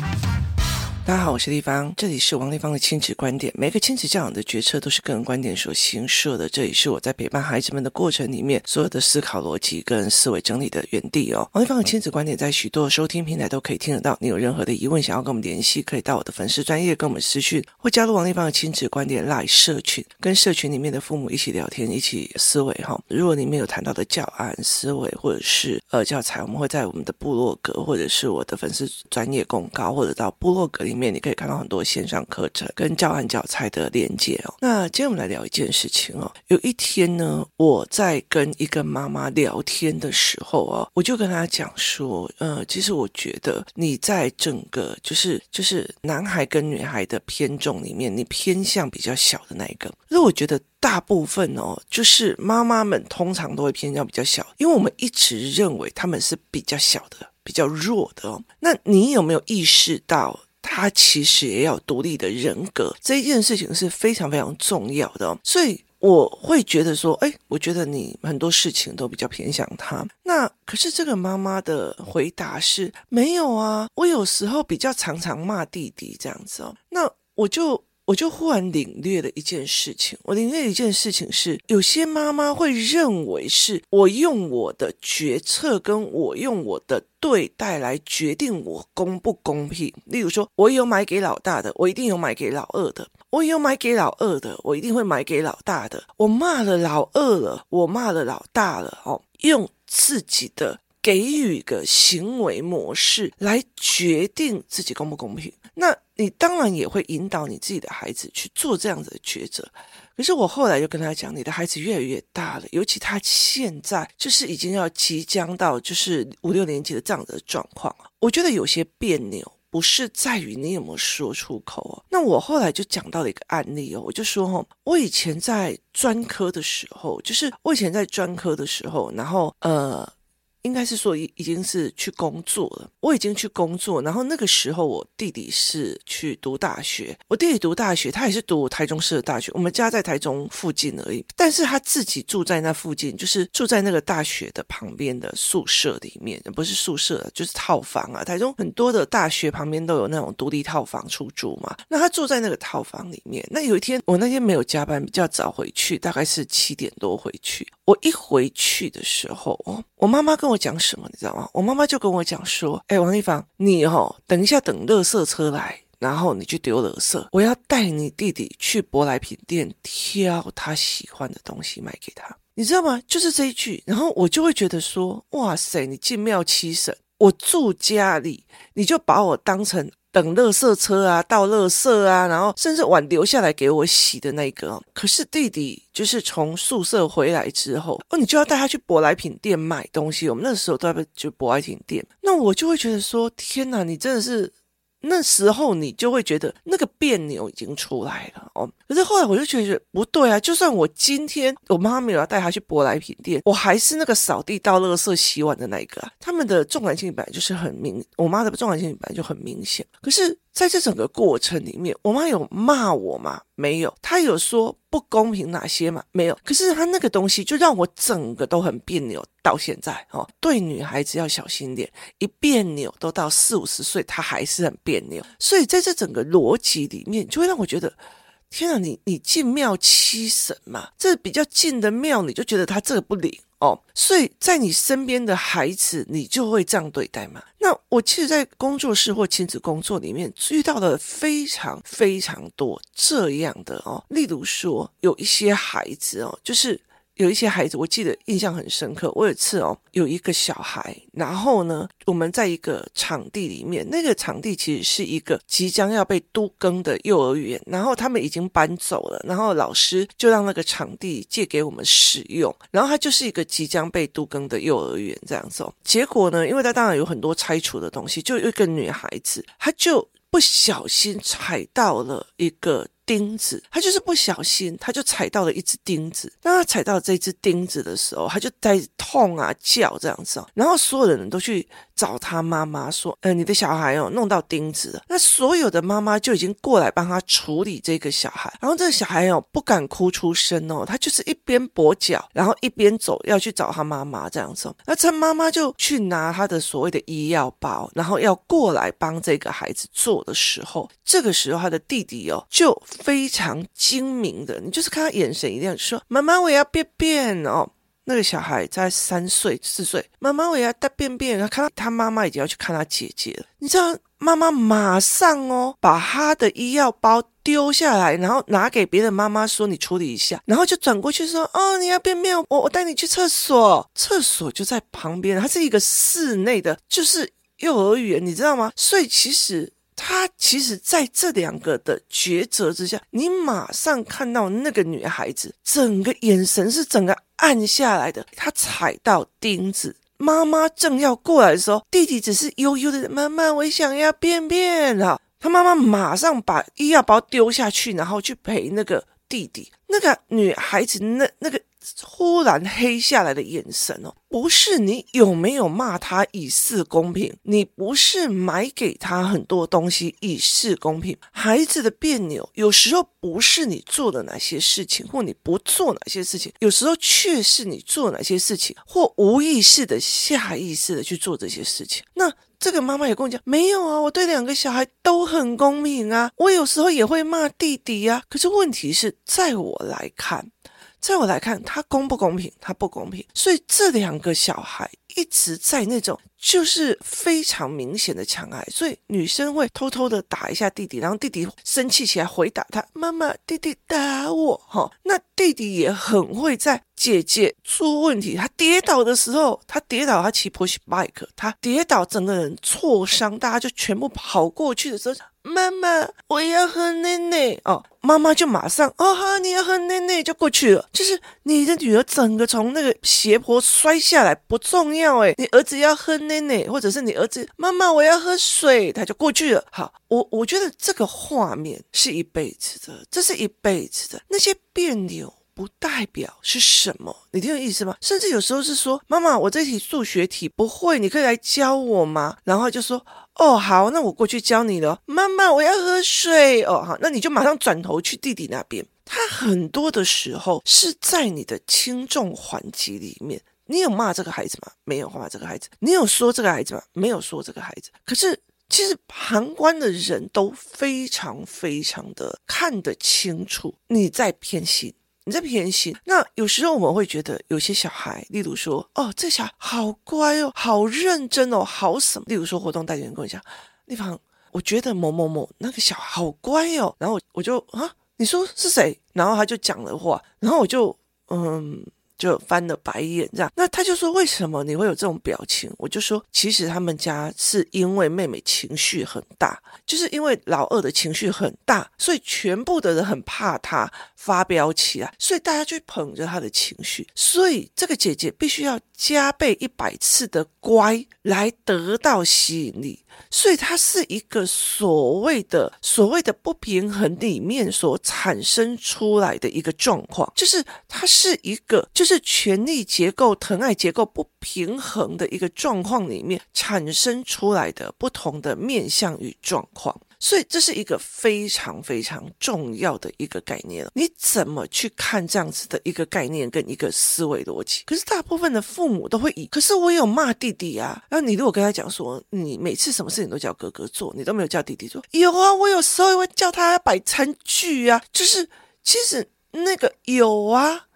Thank you. 大家好，我是丽芳，这里是王丽芳的亲子观点。每个亲子教养的决策都是个人观点所形设的，这里是我在陪伴孩子们的过程里面所有的思考逻辑跟思维整理的原地哦。王丽芳的亲子观点在许多收听平台都可以听得到。你有任何的疑问想要跟我们联系，可以到我的粉丝专业跟我们私讯，或加入王丽芳的亲子观点 Live 社群，跟社群里面的父母一起聊天，一起思维哈。如果里面有谈到的教案思维或者是呃教材，我们会在我们的部落格或者是我的粉丝专业公告，或者到部落格里面。面你可以看到很多线上课程跟教案教材的连接哦。那今天我们来聊一件事情哦。有一天呢，我在跟一个妈妈聊天的时候哦，我就跟她讲说，呃，其实我觉得你在整个就是就是男孩跟女孩的偏重里面，你偏向比较小的那一个。那我觉得大部分哦，就是妈妈们通常都会偏向比较小，因为我们一直认为他们是比较小的、比较弱的哦。那你有没有意识到？他其实也要独立的人格，这件事情是非常非常重要的。所以我会觉得说，哎，我觉得你很多事情都比较偏向他。那可是这个妈妈的回答是没有啊，我有时候比较常常骂弟弟这样子哦。那我就。我就忽然领略了一件事情，我领略一件事情是，有些妈妈会认为是我用我的决策跟我用我的对待来决定我公不公平。例如说，我有买给老大的，我一定有买给老二的；我有买给老二的，我一定会买给老大的。我骂了老二了，我骂了老大了，哦，用自己的给予一个行为模式来决定自己公不公平。那你当然也会引导你自己的孩子去做这样子的抉择。可是我后来就跟他讲，你的孩子越来越大了，尤其他现在就是已经要即将到就是五六年级的这样的状况。我觉得有些别扭，不是在于你有没有说出口哦。那我后来就讲到了一个案例哦，我就说哦，我以前在专科的时候，就是我以前在专科的时候，然后呃。应该是说已已经是去工作了，我已经去工作，然后那个时候我弟弟是去读大学，我弟弟读大学，他也是读台中市的大学，我们家在台中附近而已，但是他自己住在那附近，就是住在那个大学的旁边的宿舍里面，不是宿舍，就是套房啊。台中很多的大学旁边都有那种独立套房出租嘛，那他住在那个套房里面。那有一天我那天没有加班，比较早回去，大概是七点多回去。我一回去的时候，哦，我妈妈跟我讲什么，你知道吗？我妈妈就跟我讲说：“哎，王丽芳，你哦，等一下等垃圾车来，然后你去丢垃圾。我要带你弟弟去舶来品店挑他喜欢的东西买给他，你知道吗？就是这一句，然后我就会觉得说：哇塞，你进庙七神！我住家里，你就把我当成……”等垃圾车啊，倒垃圾啊，然后甚至碗留下来给我洗的那个。可是弟弟就是从宿舍回来之后，哦，你就要带他去舶来品店买东西。我们那时候都在就舶来品店，那我就会觉得说，天哪，你真的是。那时候你就会觉得那个别扭已经出来了哦，可是后来我就觉得不对啊，就算我今天我妈妈没有要带她去舶来品店，我还是那个扫地、倒垃圾、洗碗的那一个啊。他们的重男轻女本来就是很明，我妈的重男轻女本来就很明显，可是。在这整个过程里面，我妈有骂我吗？没有。她有说不公平哪些吗？没有。可是她那个东西就让我整个都很别扭，到现在哦，对女孩子要小心点，一别扭都到四五十岁，她还是很别扭。所以在这整个逻辑里面，就会让我觉得。天啊，你你进庙七神嘛，这比较近的庙，你就觉得他这个不灵哦，所以在你身边的孩子，你就会这样对待嘛。那我其实，在工作室或亲子工作里面遇到了非常非常多这样的哦，例如说有一些孩子哦，就是。有一些孩子，我记得印象很深刻。我有一次哦，有一个小孩，然后呢，我们在一个场地里面，那个场地其实是一个即将要被都更的幼儿园，然后他们已经搬走了，然后老师就让那个场地借给我们使用，然后它就是一个即将被都更的幼儿园这样子哦。结果呢，因为它当然有很多拆除的东西，就有一个女孩子，她就不小心踩到了一个。钉子，他就是不小心，他就踩到了一只钉子。当他踩到这只钉子的时候，他就在痛啊叫这样子。然后所有的人都去找他妈妈说：“呃，你的小孩哦弄到钉子了。”那所有的妈妈就已经过来帮他处理这个小孩。然后这个小孩哦不敢哭出声哦，他就是一边跛脚，然后一边走要去找他妈妈这样子。那这妈妈就去拿他的所谓的医药包，然后要过来帮这个孩子做的时候，这个时候他的弟弟哦就非常精明的，你就是看他眼神一样，说：“妈妈，我要便便哦。”那个小孩在三岁四岁，妈妈我要大便便，然后看到他妈妈已经要去看他姐姐了，你知道妈妈马上哦把他的医药包丢下来，然后拿给别的妈妈说，你处理一下，然后就转过去说哦，你要便便，我我带你去厕所，厕所就在旁边，它是一个室内的，就是幼儿园，你知道吗？所以其实。他其实在这两个的抉择之下，你马上看到那个女孩子整个眼神是整个暗下来的。她踩到钉子，妈妈正要过来的时候，弟弟只是悠悠的：“妈妈，我想要便便啊！”他妈妈马上把医药包丢下去，然后去陪那个弟弟。那个女孩子那那个。忽然黑下来的眼神哦，不是你有没有骂他以示公平，你不是买给他很多东西以示公平。孩子的别扭有时候不是你做的哪些事情，或你不做哪些事情，有时候却是你做哪些事情，或无意识的、下意识的去做这些事情。那这个妈妈也跟我讲，没有啊，我对两个小孩都很公平啊，我有时候也会骂弟弟呀。可是问题是在我来看。在我来看，他公不公平？他不公平。所以这两个小孩一直在那种就是非常明显的强爱。所以女生会偷偷的打一下弟弟，然后弟弟生气起来回答他：“妈妈，弟弟打我。”哈，那弟弟也很会在姐姐出问题，他跌倒的时候，他跌倒，他骑 push bike，他跌倒，整个人挫伤，大家就全部跑过去的时候。妈妈，我要喝奶奶哦！妈妈就马上哦，哈，你要喝奶奶就过去了。就是你的女儿整个从那个斜坡摔下来不重要诶，你儿子要喝奶奶，或者是你儿子妈妈我要喝水，他就过去了。好，我我觉得这个画面是一辈子的，这是一辈子的。那些别扭不代表是什么，你听懂意思吗？甚至有时候是说，妈妈，我这题数学题不会，你可以来教我吗？然后就说。哦，好，那我过去教你了。妈妈，我要喝水。哦，好，那你就马上转头去弟弟那边。他很多的时候是在你的轻重缓急里面。你有骂这个孩子吗？没有骂这个孩子。你有说这个孩子吗？没有说这个孩子。可是其实旁观的人都非常非常的看得清楚你在偏心。你在偏心，那有时候我们会觉得有些小孩，例如说，哦，这小孩好乖哦，好认真哦，好什么？例如说，活动代理人跟我讲，丽芳，我觉得某某某那个小孩好乖哦，然后我就啊，你说是谁？然后他就讲了话，然后我就嗯。就翻了白眼，这样，那他就说，为什么你会有这种表情？我就说，其实他们家是因为妹妹情绪很大，就是因为老二的情绪很大，所以全部的人很怕他发飙起来，所以大家就捧着他的情绪，所以这个姐姐必须要加倍一百次的乖来得到吸引力。所以它是一个所谓的所谓的不平衡里面所产生出来的一个状况，就是它是一个就是权力结构、疼爱结构不平衡的一个状况里面产生出来的不同的面向与状况。所以这是一个非常非常重要的一个概念。你怎么去看这样子的一个概念跟一个思维逻辑？可是大部分的父母都会以，可是我有骂弟弟啊。然后你如果跟他讲说，你每次什么事情都叫哥哥做，你都没有叫弟弟做。有啊，我有时候会叫他摆餐具啊。就是其实那个有啊，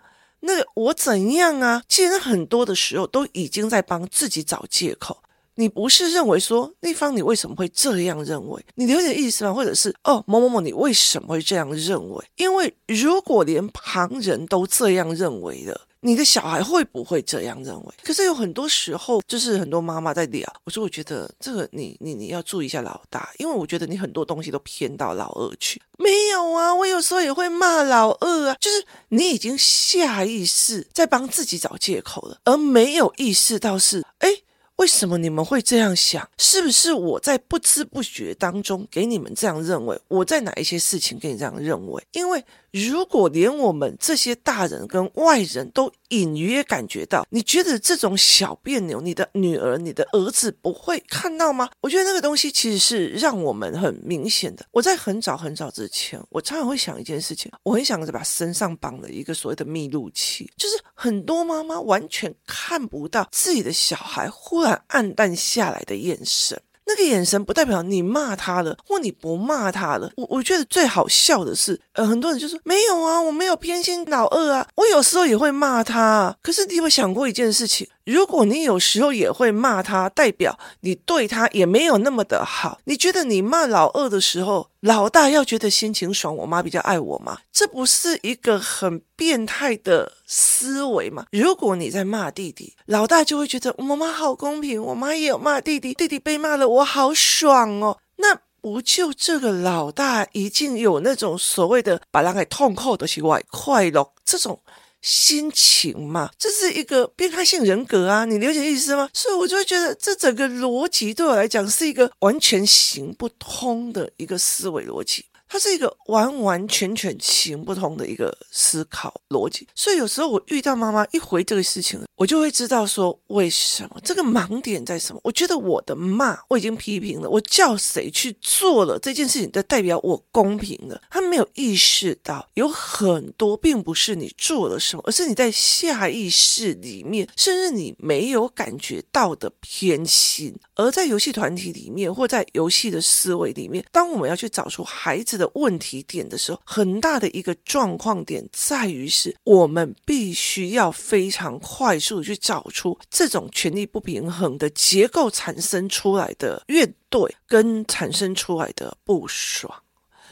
那个我怎样啊？其实很多的时候都已经在帮自己找借口。你不是认为说那方，你为什么会这样认为？你了解意思吗？或者是哦，某某某，你为什么会这样认为？因为如果连旁人都这样认为的，你的小孩会不会这样认为？可是有很多时候，就是很多妈妈在聊，我说我觉得这个你你你要注意一下老大，因为我觉得你很多东西都偏到老二去。没有啊，我有时候也会骂老二啊，就是你已经下意识在帮自己找借口了，而没有意识到是。为什么你们会这样想？是不是我在不知不觉当中给你们这样认为？我在哪一些事情给你这样认为？因为如果连我们这些大人跟外人都隐约感觉到，你觉得这种小别扭，你的女儿、你的儿子不会看到吗？我觉得那个东西其实是让我们很明显的。我在很早很早之前，我常常会想一件事情，我很想着把身上绑了一个所谓的密录器，就是很多妈妈完全看不到自己的小孩忽然黯淡下来的眼神。那个眼神不代表你骂他了，或你不骂他了。我我觉得最好笑的是，呃，很多人就说没有啊，我没有偏心老二啊，我有时候也会骂他。可是你有没有想过一件事情？如果你有时候也会骂他，代表你对他也没有那么的好。你觉得你骂老二的时候，老大要觉得心情爽，我妈比较爱我吗？这不是一个很变态的思维吗？如果你在骂弟弟，老大就会觉得我妈妈好公平，我妈也有骂弟弟，弟弟被骂了，我好爽哦。那不就这个老大已经有那种所谓的把人给痛扣的习惯，快乐这种。心情嘛，这是一个变态性人格啊，你了解意思吗？所以我就会觉得这整个逻辑对我来讲是一个完全行不通的一个思维逻辑。它是一个完完全全行不通的一个思考逻辑，所以有时候我遇到妈妈一回这个事情，我就会知道说为什么这个盲点在什么。我觉得我的骂我已经批评了，我叫谁去做了这件事情，就代表我公平了。他没有意识到有很多并不是你做了什么，而是你在下意识里面，甚至你没有感觉到的偏心。而在游戏团体里面，或在游戏的思维里面，当我们要去找出孩子的问题点的时候，很大的一个状况点在于是，我们必须要非常快速去找出这种权力不平衡的结构产生出来的怨怼跟产生出来的不爽，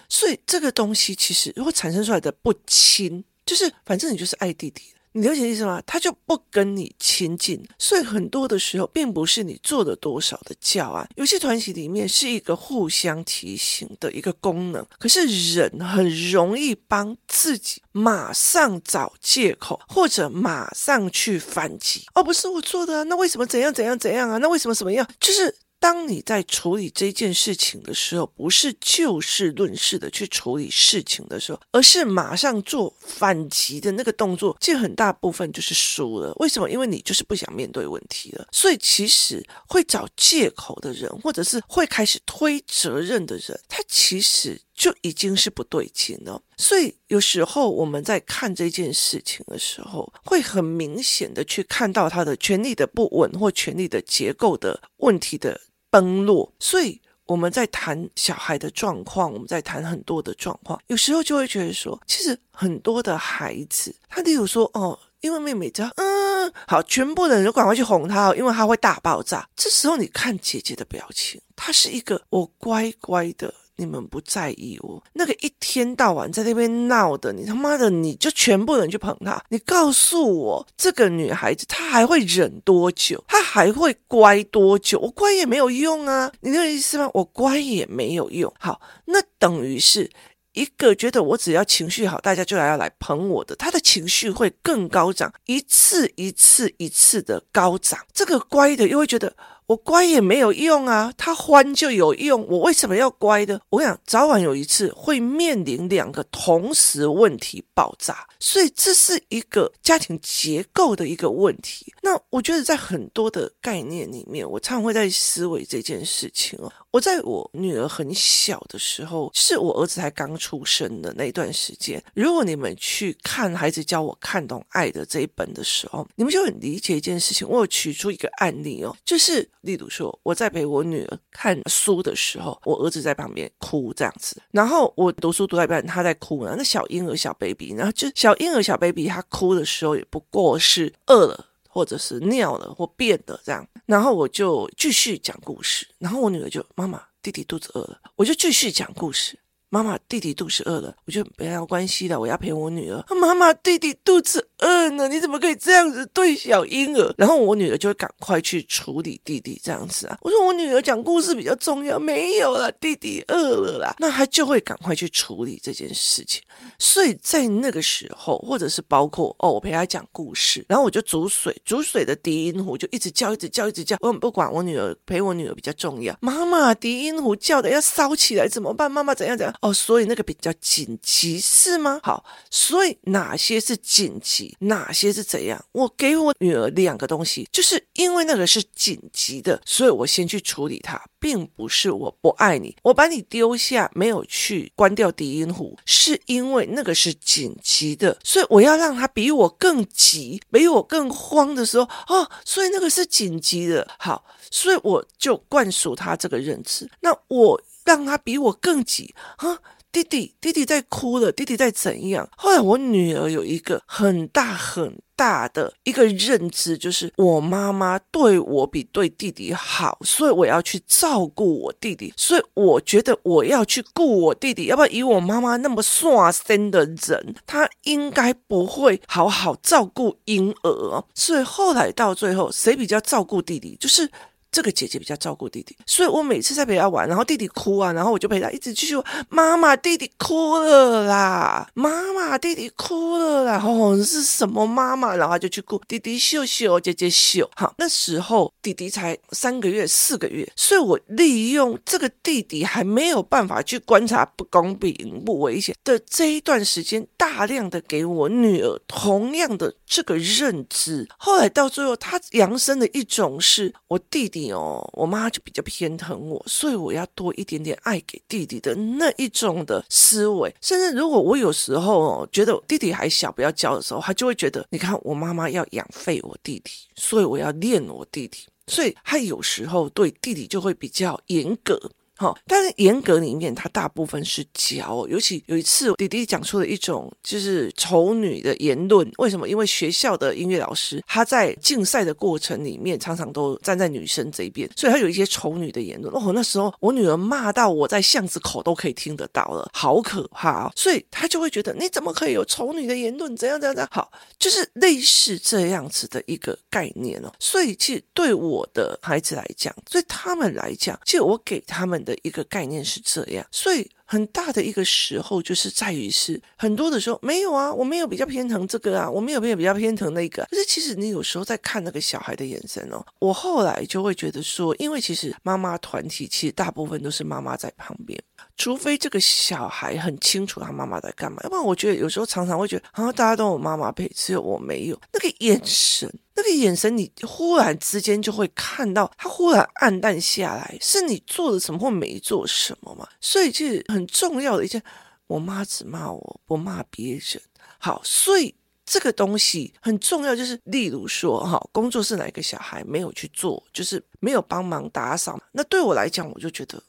所以这个东西其实如果产生出来的不亲，就是反正你就是爱弟弟。你了解意思吗？他就不跟你亲近，所以很多的时候，并不是你做了多少的教案。游戏团体里面是一个互相提醒的一个功能，可是人很容易帮自己马上找借口，或者马上去反击。哦，不是我做的啊，那为什么怎样怎样怎样啊？那为什么什么样？就是。当你在处理这件事情的时候，不是就事论事的去处理事情的时候，而是马上做反击的那个动作，这很大部分就是输了。为什么？因为你就是不想面对问题了。所以，其实会找借口的人，或者是会开始推责任的人，他其实就已经是不对劲了。所以，有时候我们在看这件事情的时候，会很明显的去看到他的权力的不稳或权力的结构的问题的。崩落，所以我们在谈小孩的状况，我们在谈很多的状况，有时候就会觉得说，其实很多的孩子，他例如说，哦，因为妹妹这样，嗯，好，全部的人都赶快去哄他，因为他会大爆炸。这时候你看姐姐的表情，她是一个我乖乖的。你们不在意我那个一天到晚在那边闹的，你他妈的你就全部人去捧他。你告诉我，这个女孩子她还会忍多久？她还会乖多久？我乖也没有用啊，你那个意思吗？我乖也没有用。好，那等于是一个觉得我只要情绪好，大家就来要来捧我的，他的情绪会更高涨，一次一次一次的高涨。这个乖的又会觉得。我乖也没有用啊，他欢就有用。我为什么要乖的？我想早晚有一次会面临两个同时问题爆炸，所以这是一个家庭结构的一个问题。那我觉得在很多的概念里面，我常常会在思维这件事情哦。我在我女儿很小的时候，是我儿子才刚出生的那段时间。如果你们去看《孩子教我看懂爱》的这一本的时候，你们就很理解一件事情。我有取出一个案例哦，就是。例如说，我在陪我女儿看书的时候，我儿子在旁边哭这样子，然后我读书读到一半，他在哭呢。那小婴儿小 baby，然后就小婴儿小 baby，他哭的时候也不过是饿了，或者是尿了或便了这样。然后我就继续讲故事，然后我女儿就妈妈，弟弟肚子饿了，我就继续讲故事。妈妈，弟弟肚子饿了，我就没有关系的，我要陪我女儿。妈妈，弟弟肚子饿了，你怎么可以这样子对小婴儿？然后我女儿就会赶快去处理弟弟这样子啊。我说我女儿讲故事比较重要，没有了，弟弟饿了啦，那她就会赶快去处理这件事情。所以在那个时候，或者是包括哦，我陪她讲故事，然后我就煮水，煮水的低音壶就一直叫，一直叫，一直叫。我不管，我女儿陪我女儿比较重要。妈妈，低音壶叫的要烧起来怎么办？妈妈怎样怎样？哦，所以那个比较紧急是吗？好，所以哪些是紧急，哪些是怎样？我给我女儿两个东西，就是因为那个是紧急的，所以我先去处理它，并不是我不爱你，我把你丢下没有去关掉低音壶，是因为那个是紧急的，所以我要让他比我更急，比我更慌的时候，哦，所以那个是紧急的。好，所以我就灌输他这个认知。那我让他比我更急啊！弟弟，弟弟在哭了，弟弟在怎样？后来我女儿有一个很大很大的一个认知，就是我妈妈对我比对弟弟好，所以我要去照顾我弟弟。所以我觉得我要去顾我弟弟，要不然以我妈妈那么耍身的人，她应该不会好好照顾婴儿。所以后来到最后，谁比较照顾弟弟？就是。这个姐姐比较照顾弟弟，所以我每次在陪他玩，然后弟弟哭啊，然后我就陪他一直继续：“妈妈，弟弟哭了啦！妈妈，弟弟哭了啦！”哦，是什么妈妈？然后他就去顾弟弟秀秀，姐姐秀。好，那时候弟弟才三个月、四个月，所以我利用这个弟弟还没有办法去观察不公平、不危险的这一段时间，大量的给我女儿同样的这个认知。后来到最后，他扬升的一种是我弟弟。哦，我妈就比较偏疼我，所以我要多一点点爱给弟弟的那一种的思维。甚至如果我有时候哦觉得弟弟还小不要教的时候，他就会觉得，你看我妈妈要养废我弟弟，所以我要练我弟弟，所以他有时候对弟弟就会比较严格。好，但是严格里面，他大部分是教。尤其有一次，弟弟讲出了一种就是丑女的言论。为什么？因为学校的音乐老师他在竞赛的过程里面，常常都站在女生这一边，所以他有一些丑女的言论。哦，那时候我女儿骂到我在巷子口都可以听得到了，好可怕哦！所以他就会觉得你怎么可以有丑女的言论？怎样怎样怎样？好，就是类似这样子的一个概念哦。所以其实对我的孩子来讲，对他们来讲，其实我给他们的一个概念是这样，所以很大的一个时候就是在于是很多的时候没有啊，我没有比较偏疼这个啊，我没有没有比较偏疼那个。可是其实你有时候在看那个小孩的眼神哦，我后来就会觉得说，因为其实妈妈团体其实大部分都是妈妈在旁边，除非这个小孩很清楚他妈妈在干嘛，要不然我觉得有时候常常会觉得啊，大家都有妈妈陪，只有我没有那个眼神。那个眼神，你忽然之间就会看到他忽然暗淡下来，是你做了什么或没做什么嘛？所以，其实很重要的一件，我妈只骂我，不骂别人。好，所以这个东西很重要，就是例如说，哈，工作室哪一个小孩没有去做，就是没有帮忙打扫，那对我来讲，我就觉得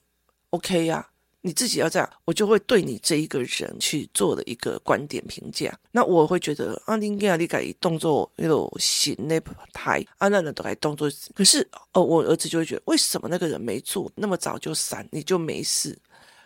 OK 呀。你自己要这样，我就会对你这一个人去做的一个观点评价。那我会觉得啊，你应该你改动作那种行那台啊，那人都改动作。可是哦，我儿子就会觉得，为什么那个人没做那么早就闪，你就没事？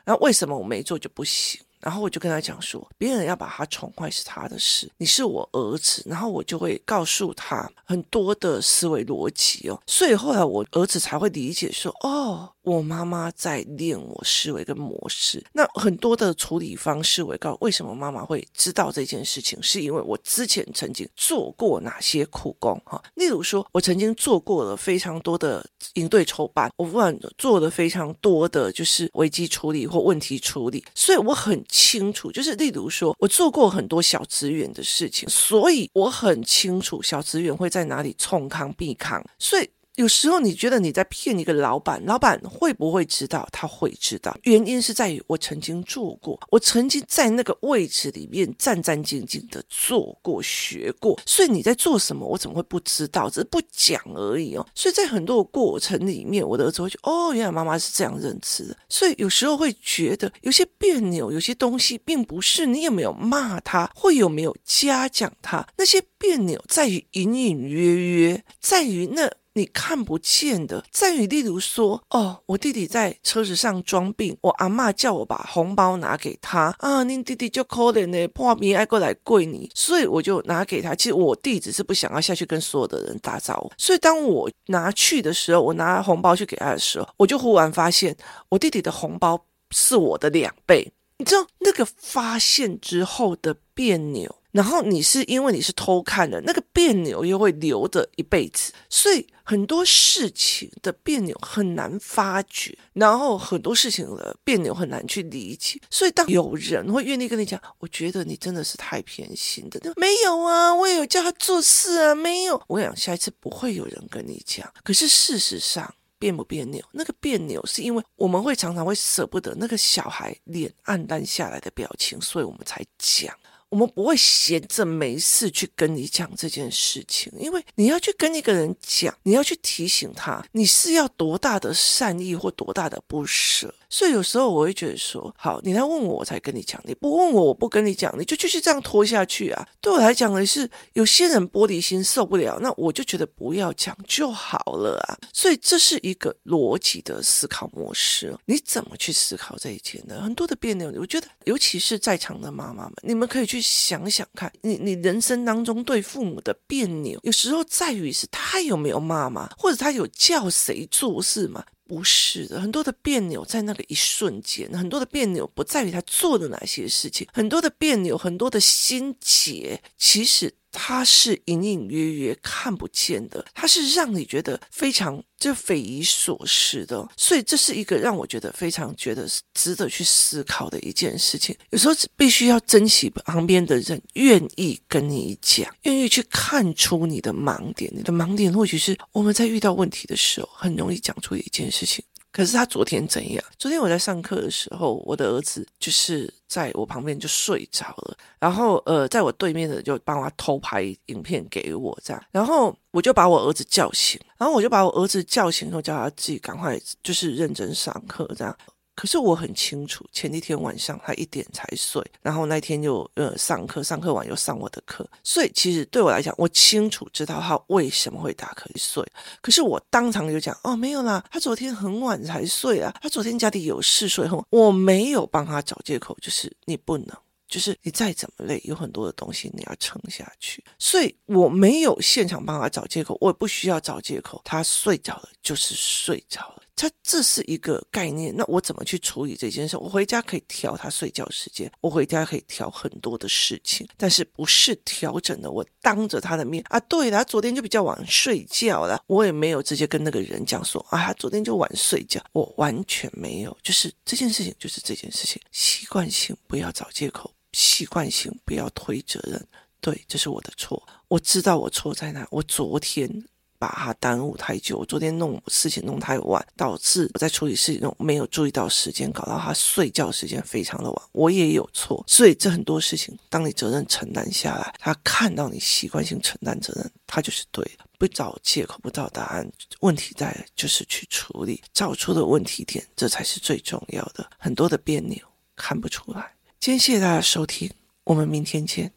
然后为什么我没做就不行？然后我就跟他讲说，别人要把他宠坏是他的事，你是我儿子。然后我就会告诉他很多的思维逻辑哦。所以后来我儿子才会理解说，哦。我妈妈在练我思维跟模式，那很多的处理方式，我告为什么妈妈会知道这件事情，是因为我之前曾经做过哪些苦工哈。例如说，我曾经做过了非常多的应对筹办，我不管做了非常多的就是危机处理或问题处理，所以我很清楚，就是例如说我做过很多小职员的事情，所以我很清楚小职员会在哪里冲康避康，所以。有时候你觉得你在骗一个老板，老板会不会知道？他会知道，原因是在于我曾经做过，我曾经在那个位置里面战战兢兢的做过、学过，所以你在做什么，我怎么会不知道？只是不讲而已哦。所以在很多的过程里面，我的儿子会觉得哦，原来妈妈是这样认知的。所以有时候会觉得有些别扭，有些东西并不是你有没有骂他，或有没有嘉奖他，那些别扭在于隐隐约约，在于那。你看不见的，在于例如说，哦，我弟弟在车子上装病，我阿嬷叫我把红包拿给他啊，您弟弟就可怜呢，破米爱过来跪你，所以我就拿给他。其实我弟只是不想要下去跟所有的人打招呼，所以当我拿去的时候，我拿红包去给他的时候，我就忽然发现，我弟弟的红包是我的两倍。你知道那个发现之后的别扭，然后你是因为你是偷看的，那个别扭又会留着一辈子，所以很多事情的别扭很难发觉，然后很多事情的别扭很难去理解，所以当有人会愿意跟你讲，我觉得你真的是太偏心的，没有啊，我也有叫他做事啊，没有，我想下一次不会有人跟你讲，可是事实上。别不别扭？那个别扭是因为我们会常常会舍不得那个小孩脸黯淡下来的表情，所以我们才讲。我们不会闲着没事去跟你讲这件事情，因为你要去跟一个人讲，你要去提醒他，你是要多大的善意或多大的不舍。所以有时候我会觉得说，好，你来问我，我才跟你讲；你不问我，我不跟你讲，你就继续这样拖下去啊。对我来讲的是，有些人玻璃心受不了，那我就觉得不要讲就好了啊。所以这是一个逻辑的思考模式。你怎么去思考这一件呢？很多的别扭，我觉得，尤其是在场的妈妈们，你们可以去想想看，你你人生当中对父母的别扭，有时候在于是他有没有骂吗？或者他有叫谁做事吗？不是的，很多的别扭在那个一瞬间，很多的别扭不在于他做了哪些事情，很多的别扭，很多的心结，其实。它是隐隐约约看不见的，它是让你觉得非常就匪夷所思的，所以这是一个让我觉得非常觉得值得去思考的一件事情。有时候必须要珍惜旁边的人愿意跟你讲，愿意去看出你的盲点。你的盲点或许是我们在遇到问题的时候很容易讲出一件事情。可是他昨天怎样？昨天我在上课的时候，我的儿子就是在我旁边就睡着了，然后呃，在我对面的就帮他偷拍影片给我这样，然后我就把我儿子叫醒，然后我就把我儿子叫醒后，叫他自己赶快就是认真上课这样。可是我很清楚，前一天晚上他一点才睡，然后那天又呃上课，上课完又上我的课，所以其实对我来讲，我清楚知道他为什么会打瞌睡。可是我当场就讲，哦，没有啦，他昨天很晚才睡啊，他昨天家里有事睡后，我没有帮他找借口，就是你不能，就是你再怎么累，有很多的东西你要撑下去，所以我没有现场帮他找借口，我也不需要找借口，他睡着了就是睡着了。他这是一个概念，那我怎么去处理这件事？我回家可以调他睡觉时间，我回家可以调很多的事情，但是不是调整的。我当着他的面啊，对了，他昨天就比较晚睡觉了，我也没有直接跟那个人讲说啊，他昨天就晚睡觉，我完全没有，就是这件事情就是这件事情，习惯性不要找借口，习惯性不要推责任，对，这是我的错，我知道我错在哪，我昨天。把他耽误太久，昨天弄事情弄太晚，导致我在处理事情中没有注意到时间，搞到他睡觉时间非常的晚。我也有错，所以这很多事情，当你责任承担下来，他看到你习惯性承担责任，他就是对的，不找借口，不找答案，问题在就是去处理，找出的问题点，这才是最重要的。很多的别扭看不出来。今天谢谢大家收听，我们明天见。